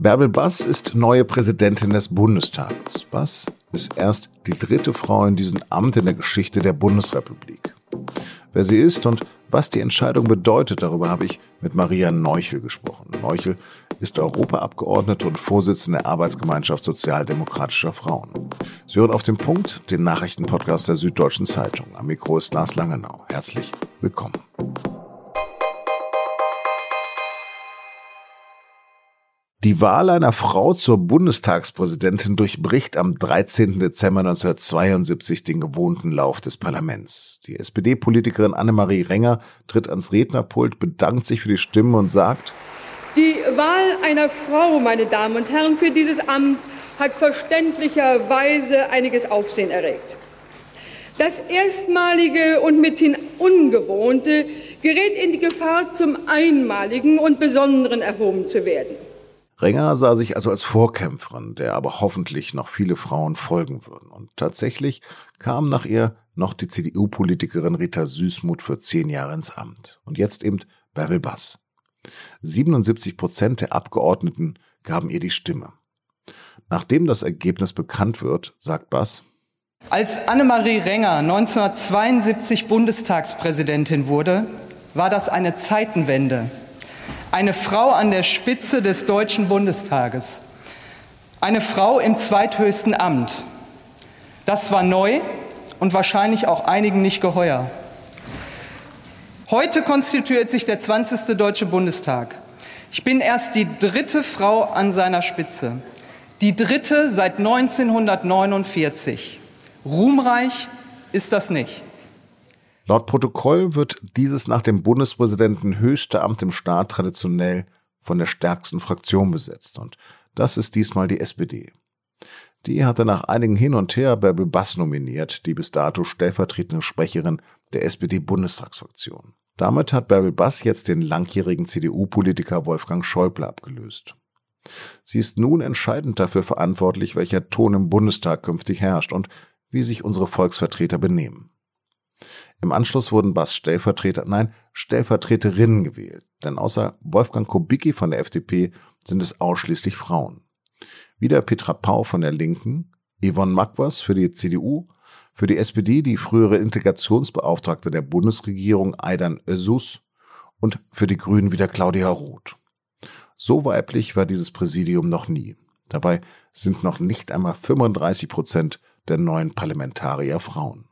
Bärbel Bass ist neue Präsidentin des Bundestages. Bass ist erst die dritte Frau in diesem Amt in der Geschichte der Bundesrepublik. Wer sie ist und was die Entscheidung bedeutet, darüber habe ich mit Maria Neuchel gesprochen. Neuchel ist Europaabgeordnete und Vorsitzende der Arbeitsgemeinschaft sozialdemokratischer Frauen. Sie hören auf den Punkt, den Nachrichtenpodcast der Süddeutschen Zeitung. Am Mikro ist Lars Langenau. Herzlich willkommen. Die Wahl einer Frau zur Bundestagspräsidentin durchbricht am 13. Dezember 1972 den gewohnten Lauf des Parlaments. Die SPD-Politikerin Annemarie Renger tritt ans Rednerpult, bedankt sich für die Stimmen und sagt, Die Wahl einer Frau, meine Damen und Herren, für dieses Amt hat verständlicherweise einiges Aufsehen erregt. Das Erstmalige und mithin Ungewohnte gerät in die Gefahr, zum Einmaligen und Besonderen erhoben zu werden. Renger sah sich also als Vorkämpferin, der aber hoffentlich noch viele Frauen folgen würden. Und tatsächlich kam nach ihr noch die CDU-Politikerin Rita Süßmuth für zehn Jahre ins Amt. Und jetzt eben Bärbel Bass. 77 Prozent der Abgeordneten gaben ihr die Stimme. Nachdem das Ergebnis bekannt wird, sagt Bass, als Annemarie Renger 1972 Bundestagspräsidentin wurde, war das eine Zeitenwende eine Frau an der Spitze des Deutschen Bundestages. Eine Frau im zweithöchsten Amt. Das war neu und wahrscheinlich auch einigen nicht geheuer. Heute konstituiert sich der 20. Deutsche Bundestag. Ich bin erst die dritte Frau an seiner Spitze. Die dritte seit 1949. Ruhmreich ist das nicht. Laut Protokoll wird dieses nach dem Bundespräsidenten höchste Amt im Staat traditionell von der stärksten Fraktion besetzt. Und das ist diesmal die SPD. Die hatte nach einigen Hin und Her Bärbel Bass nominiert, die bis dato stellvertretende Sprecherin der SPD-Bundestagsfraktion. Damit hat Bärbel Bass jetzt den langjährigen CDU-Politiker Wolfgang Schäuble abgelöst. Sie ist nun entscheidend dafür verantwortlich, welcher Ton im Bundestag künftig herrscht und wie sich unsere Volksvertreter benehmen. Im Anschluss wurden Bass Stellvertreter, nein, Stellvertreterinnen gewählt, denn außer Wolfgang Kubicki von der FDP sind es ausschließlich Frauen. Wieder Petra Pau von der Linken, Yvonne Magwas für die CDU, für die SPD die frühere Integrationsbeauftragte der Bundesregierung Aidan Özus und für die Grünen wieder Claudia Roth. So weiblich war dieses Präsidium noch nie. Dabei sind noch nicht einmal 35 Prozent der neuen Parlamentarier Frauen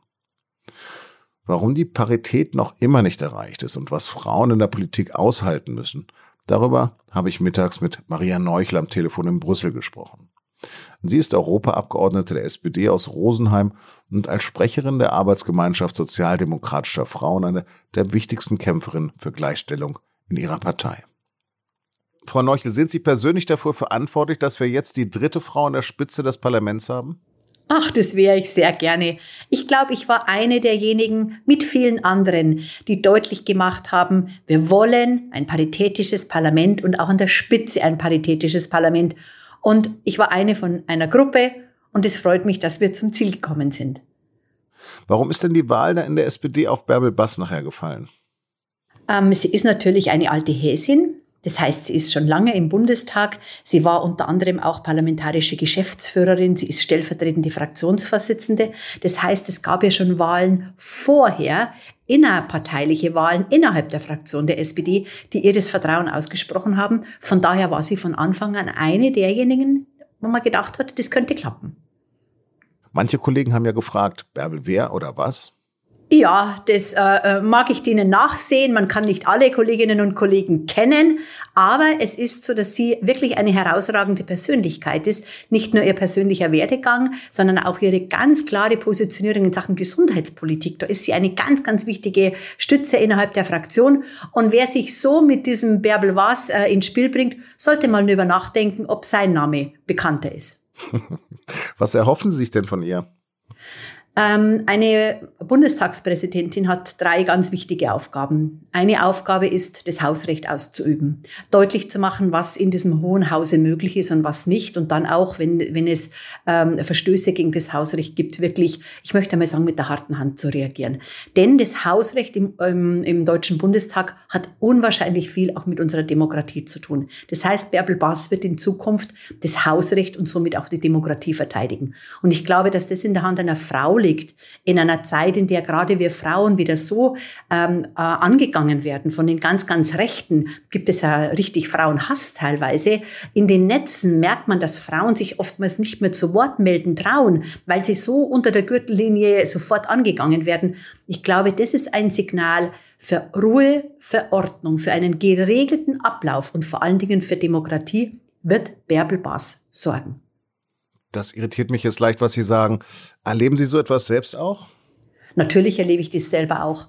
warum die Parität noch immer nicht erreicht ist und was Frauen in der Politik aushalten müssen. Darüber habe ich mittags mit Maria Neuchel am Telefon in Brüssel gesprochen. Sie ist Europaabgeordnete der SPD aus Rosenheim und als Sprecherin der Arbeitsgemeinschaft sozialdemokratischer Frauen eine der wichtigsten Kämpferinnen für Gleichstellung in ihrer Partei. Frau Neuchel, sind Sie persönlich dafür verantwortlich, dass wir jetzt die dritte Frau an der Spitze des Parlaments haben? Ach, das wäre ich sehr gerne. Ich glaube, ich war eine derjenigen mit vielen anderen, die deutlich gemacht haben, wir wollen ein paritätisches Parlament und auch an der Spitze ein paritätisches Parlament. Und ich war eine von einer Gruppe und es freut mich, dass wir zum Ziel gekommen sind. Warum ist denn die Wahl da in der SPD auf Bärbel Bass nachher gefallen? Ähm, sie ist natürlich eine alte Häsin. Das heißt, sie ist schon lange im Bundestag. Sie war unter anderem auch parlamentarische Geschäftsführerin. Sie ist stellvertretende Fraktionsvorsitzende. Das heißt, es gab ja schon Wahlen vorher, innerparteiliche Wahlen innerhalb der Fraktion der SPD, die ihr das Vertrauen ausgesprochen haben. Von daher war sie von Anfang an eine derjenigen, wo man gedacht hat, das könnte klappen. Manche Kollegen haben ja gefragt, Bärbel wer oder was? Ja, das äh, äh, mag ich denen nachsehen. Man kann nicht alle Kolleginnen und Kollegen kennen, aber es ist so, dass sie wirklich eine herausragende Persönlichkeit ist. Nicht nur ihr persönlicher Werdegang, sondern auch ihre ganz klare Positionierung in Sachen Gesundheitspolitik. Da ist sie eine ganz, ganz wichtige Stütze innerhalb der Fraktion. Und wer sich so mit diesem Bärbel Was äh, ins Spiel bringt, sollte mal darüber nachdenken, ob sein Name bekannter ist. Was erhoffen Sie sich denn von ihr? Ähm, eine Bundestagspräsidentin hat drei ganz wichtige Aufgaben. Eine Aufgabe ist, das Hausrecht auszuüben, deutlich zu machen, was in diesem Hohen Hause möglich ist und was nicht. Und dann auch, wenn, wenn es ähm, Verstöße gegen das Hausrecht gibt, wirklich, ich möchte mal sagen, mit der harten Hand zu reagieren. Denn das Hausrecht im, ähm, im Deutschen Bundestag hat unwahrscheinlich viel auch mit unserer Demokratie zu tun. Das heißt, Bärbel Bass wird in Zukunft das Hausrecht und somit auch die Demokratie verteidigen. Und ich glaube, dass das in der Hand einer Frau liegt, in einer Zeit, in der gerade wir Frauen wieder so ähm, äh, angegangen werden von den ganz, ganz Rechten, gibt es ja richtig Frauenhass teilweise. In den Netzen merkt man, dass Frauen sich oftmals nicht mehr zu Wort melden trauen, weil sie so unter der Gürtellinie sofort angegangen werden. Ich glaube, das ist ein Signal für Ruhe, für Ordnung, für einen geregelten Ablauf und vor allen Dingen für Demokratie wird Bärbel Bass sorgen das irritiert mich jetzt leicht, was Sie sagen. Erleben Sie so etwas selbst auch? Natürlich erlebe ich das selber auch.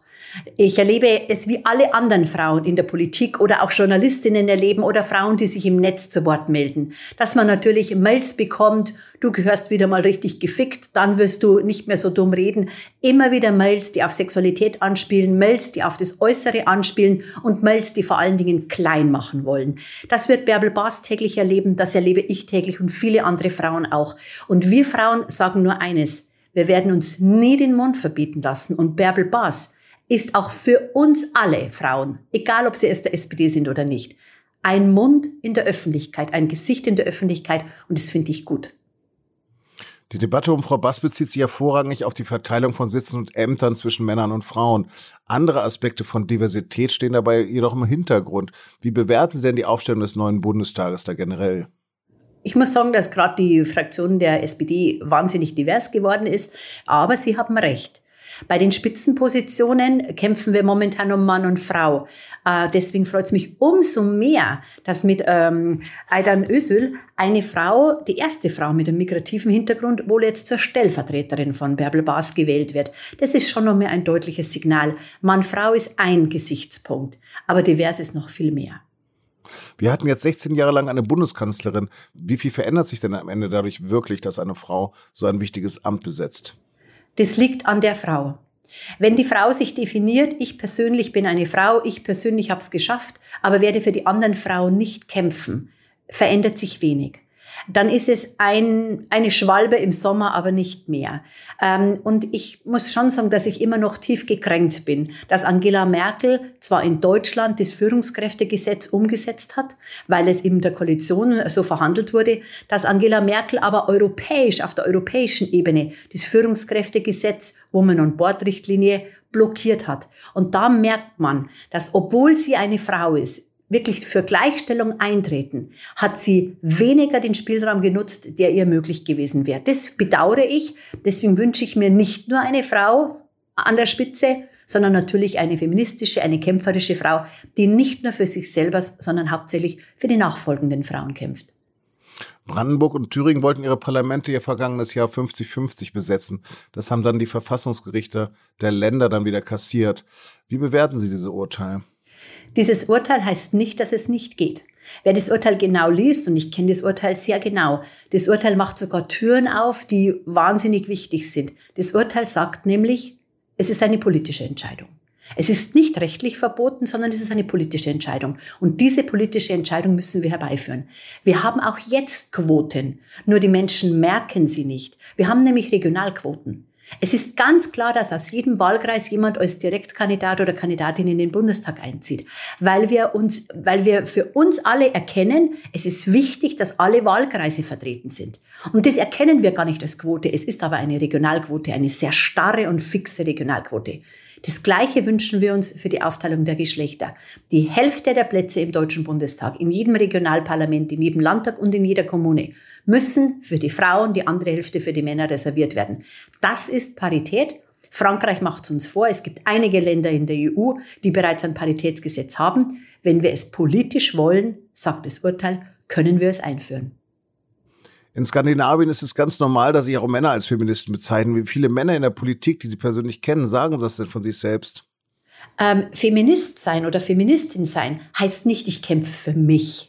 Ich erlebe es wie alle anderen Frauen in der Politik oder auch Journalistinnen erleben oder Frauen, die sich im Netz zu Wort melden. Dass man natürlich Mails bekommt, du gehörst wieder mal richtig gefickt, dann wirst du nicht mehr so dumm reden. Immer wieder Mails, die auf Sexualität anspielen, Mails, die auf das Äußere anspielen und Mails, die vor allen Dingen klein machen wollen. Das wird Bärbel Baas täglich erleben, das erlebe ich täglich und viele andere Frauen auch. Und wir Frauen sagen nur eines, wir werden uns nie den Mund verbieten lassen und Bärbel Baas ist auch für uns alle Frauen, egal ob sie aus der SPD sind oder nicht, ein Mund in der Öffentlichkeit, ein Gesicht in der Öffentlichkeit und das finde ich gut. Die Debatte um Frau Bass bezieht sich ja vorrangig auf die Verteilung von Sitzen und Ämtern zwischen Männern und Frauen. Andere Aspekte von Diversität stehen dabei jedoch im Hintergrund. Wie bewerten Sie denn die Aufstellung des neuen Bundestages da generell? Ich muss sagen, dass gerade die Fraktion der SPD wahnsinnig divers geworden ist, aber Sie haben recht. Bei den Spitzenpositionen kämpfen wir momentan um Mann und Frau. Äh, deswegen freut es mich umso mehr, dass mit ähm, Aydan Özül eine Frau, die erste Frau mit einem migrativen Hintergrund, wohl jetzt zur Stellvertreterin von Bärbel Baas gewählt wird. Das ist schon noch mehr ein deutliches Signal. Mann-Frau ist ein Gesichtspunkt, aber divers ist noch viel mehr. Wir hatten jetzt 16 Jahre lang eine Bundeskanzlerin. Wie viel verändert sich denn am Ende dadurch wirklich, dass eine Frau so ein wichtiges Amt besetzt? Das liegt an der Frau. Wenn die Frau sich definiert, ich persönlich bin eine Frau, ich persönlich habe es geschafft, aber werde für die anderen Frauen nicht kämpfen, verändert sich wenig dann ist es ein, eine Schwalbe im Sommer, aber nicht mehr. Ähm, und ich muss schon sagen, dass ich immer noch tief gekränkt bin, dass Angela Merkel zwar in Deutschland das Führungskräftegesetz umgesetzt hat, weil es in der Koalition so verhandelt wurde, dass Angela Merkel aber europäisch, auf der europäischen Ebene, das Führungskräftegesetz Woman on Board Richtlinie blockiert hat. Und da merkt man, dass obwohl sie eine Frau ist, wirklich für Gleichstellung eintreten, hat sie weniger den Spielraum genutzt, der ihr möglich gewesen wäre. Das bedauere ich. Deswegen wünsche ich mir nicht nur eine Frau an der Spitze, sondern natürlich eine feministische, eine kämpferische Frau, die nicht nur für sich selber, sondern hauptsächlich für die nachfolgenden Frauen kämpft. Brandenburg und Thüringen wollten ihre Parlamente ihr vergangenes Jahr 50-50 besetzen. Das haben dann die Verfassungsgerichte der Länder dann wieder kassiert. Wie bewerten Sie diese Urteile? Dieses Urteil heißt nicht, dass es nicht geht. Wer das Urteil genau liest, und ich kenne das Urteil sehr genau, das Urteil macht sogar Türen auf, die wahnsinnig wichtig sind. Das Urteil sagt nämlich, es ist eine politische Entscheidung. Es ist nicht rechtlich verboten, sondern es ist eine politische Entscheidung. Und diese politische Entscheidung müssen wir herbeiführen. Wir haben auch jetzt Quoten, nur die Menschen merken sie nicht. Wir haben nämlich Regionalquoten. Es ist ganz klar, dass aus jedem Wahlkreis jemand als Direktkandidat oder Kandidatin in den Bundestag einzieht, weil wir uns, weil wir für uns alle erkennen, es ist wichtig, dass alle Wahlkreise vertreten sind. Und das erkennen wir gar nicht als Quote. Es ist aber eine Regionalquote, eine sehr starre und fixe Regionalquote. Das Gleiche wünschen wir uns für die Aufteilung der Geschlechter. Die Hälfte der Plätze im Deutschen Bundestag, in jedem Regionalparlament, in jedem Landtag und in jeder Kommune müssen für die Frauen, die andere Hälfte für die Männer reserviert werden. Das ist Parität. Frankreich macht es uns vor. Es gibt einige Länder in der EU, die bereits ein Paritätsgesetz haben. Wenn wir es politisch wollen, sagt das Urteil, können wir es einführen. In Skandinavien ist es ganz normal, dass sich auch Männer als Feministen bezeichnen. Wie viele Männer in der Politik, die Sie persönlich kennen, sagen das denn von sich selbst? Ähm, Feminist sein oder Feministin sein heißt nicht, ich kämpfe für mich.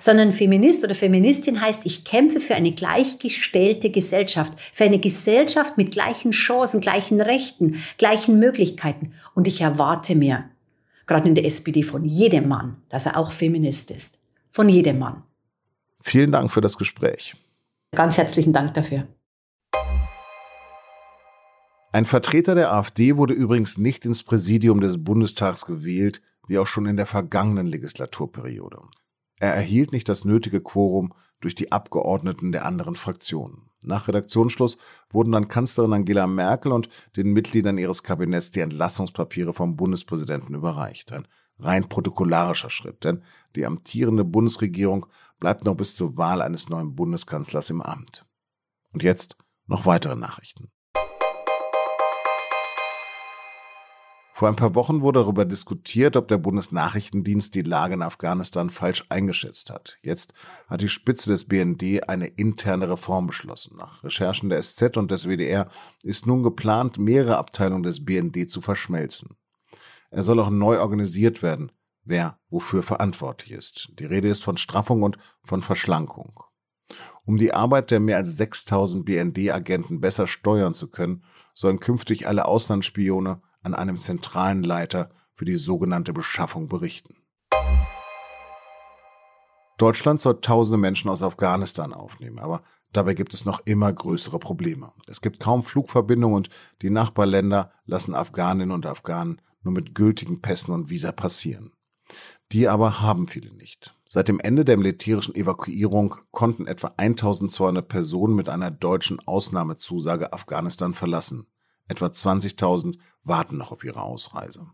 sondern Feminist oder Feministin heißt, ich kämpfe für eine gleichgestellte Gesellschaft, für eine Gesellschaft mit gleichen Chancen, gleichen Rechten, gleichen Möglichkeiten. Und ich erwarte mir, gerade in der SPD, von jedem Mann, dass er auch Feminist ist. Von jedem Mann. Vielen Dank für das Gespräch. Ganz herzlichen Dank dafür. Ein Vertreter der AfD wurde übrigens nicht ins Präsidium des Bundestags gewählt, wie auch schon in der vergangenen Legislaturperiode. Er erhielt nicht das nötige Quorum durch die Abgeordneten der anderen Fraktionen. Nach Redaktionsschluss wurden dann Kanzlerin Angela Merkel und den Mitgliedern ihres Kabinetts die Entlassungspapiere vom Bundespräsidenten überreicht. Ein rein protokollarischer Schritt, denn die amtierende Bundesregierung bleibt noch bis zur Wahl eines neuen Bundeskanzlers im Amt. Und jetzt noch weitere Nachrichten. Vor ein paar Wochen wurde darüber diskutiert, ob der Bundesnachrichtendienst die Lage in Afghanistan falsch eingeschätzt hat. Jetzt hat die Spitze des BND eine interne Reform beschlossen. Nach Recherchen der SZ und des WDR ist nun geplant, mehrere Abteilungen des BND zu verschmelzen. Er soll auch neu organisiert werden, wer wofür verantwortlich ist. Die Rede ist von Straffung und von Verschlankung. Um die Arbeit der mehr als 6000 BND-Agenten besser steuern zu können, sollen künftig alle Auslandsspione an einem zentralen Leiter für die sogenannte Beschaffung berichten. Deutschland soll tausende Menschen aus Afghanistan aufnehmen, aber dabei gibt es noch immer größere Probleme. Es gibt kaum Flugverbindungen und die Nachbarländer lassen Afghaninnen und Afghanen nur mit gültigen Pässen und Visa passieren. Die aber haben viele nicht. Seit dem Ende der militärischen Evakuierung konnten etwa 1200 Personen mit einer deutschen Ausnahmezusage Afghanistan verlassen. Etwa 20.000 warten noch auf ihre Ausreise.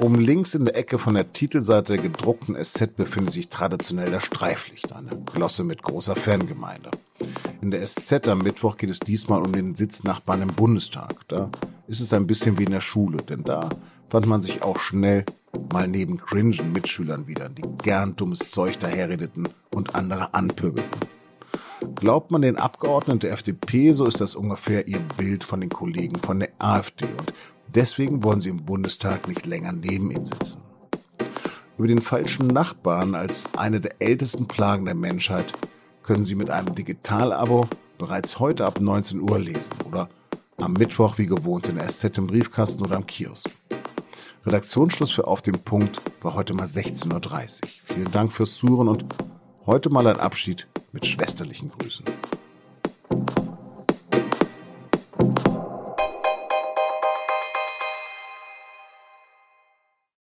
Oben links in der Ecke von der Titelseite der gedruckten SZ befindet sich traditionell das Streiflicht, eine Glosse mit großer Fangemeinde. In der SZ am Mittwoch geht es diesmal um den Sitznachbarn im Bundestag. Da ist es ein bisschen wie in der Schule, denn da fand man sich auch schnell mal neben cringen Mitschülern wieder, die gern dummes Zeug daherredeten und andere anpöbelten. Glaubt man den Abgeordneten der FDP, so ist das ungefähr ihr Bild von den Kollegen von der AfD und deswegen wollen sie im Bundestag nicht länger neben ihnen sitzen. Über den falschen Nachbarn als eine der ältesten Plagen der Menschheit können Sie mit einem Digital-Abo bereits heute ab 19 Uhr lesen oder am Mittwoch wie gewohnt in SZ im Briefkasten oder am Kiosk. Redaktionsschluss für Auf dem Punkt war heute mal 16.30 Uhr. Vielen Dank fürs Zuhören und heute mal ein Abschied mit schwesterlichen Grüßen.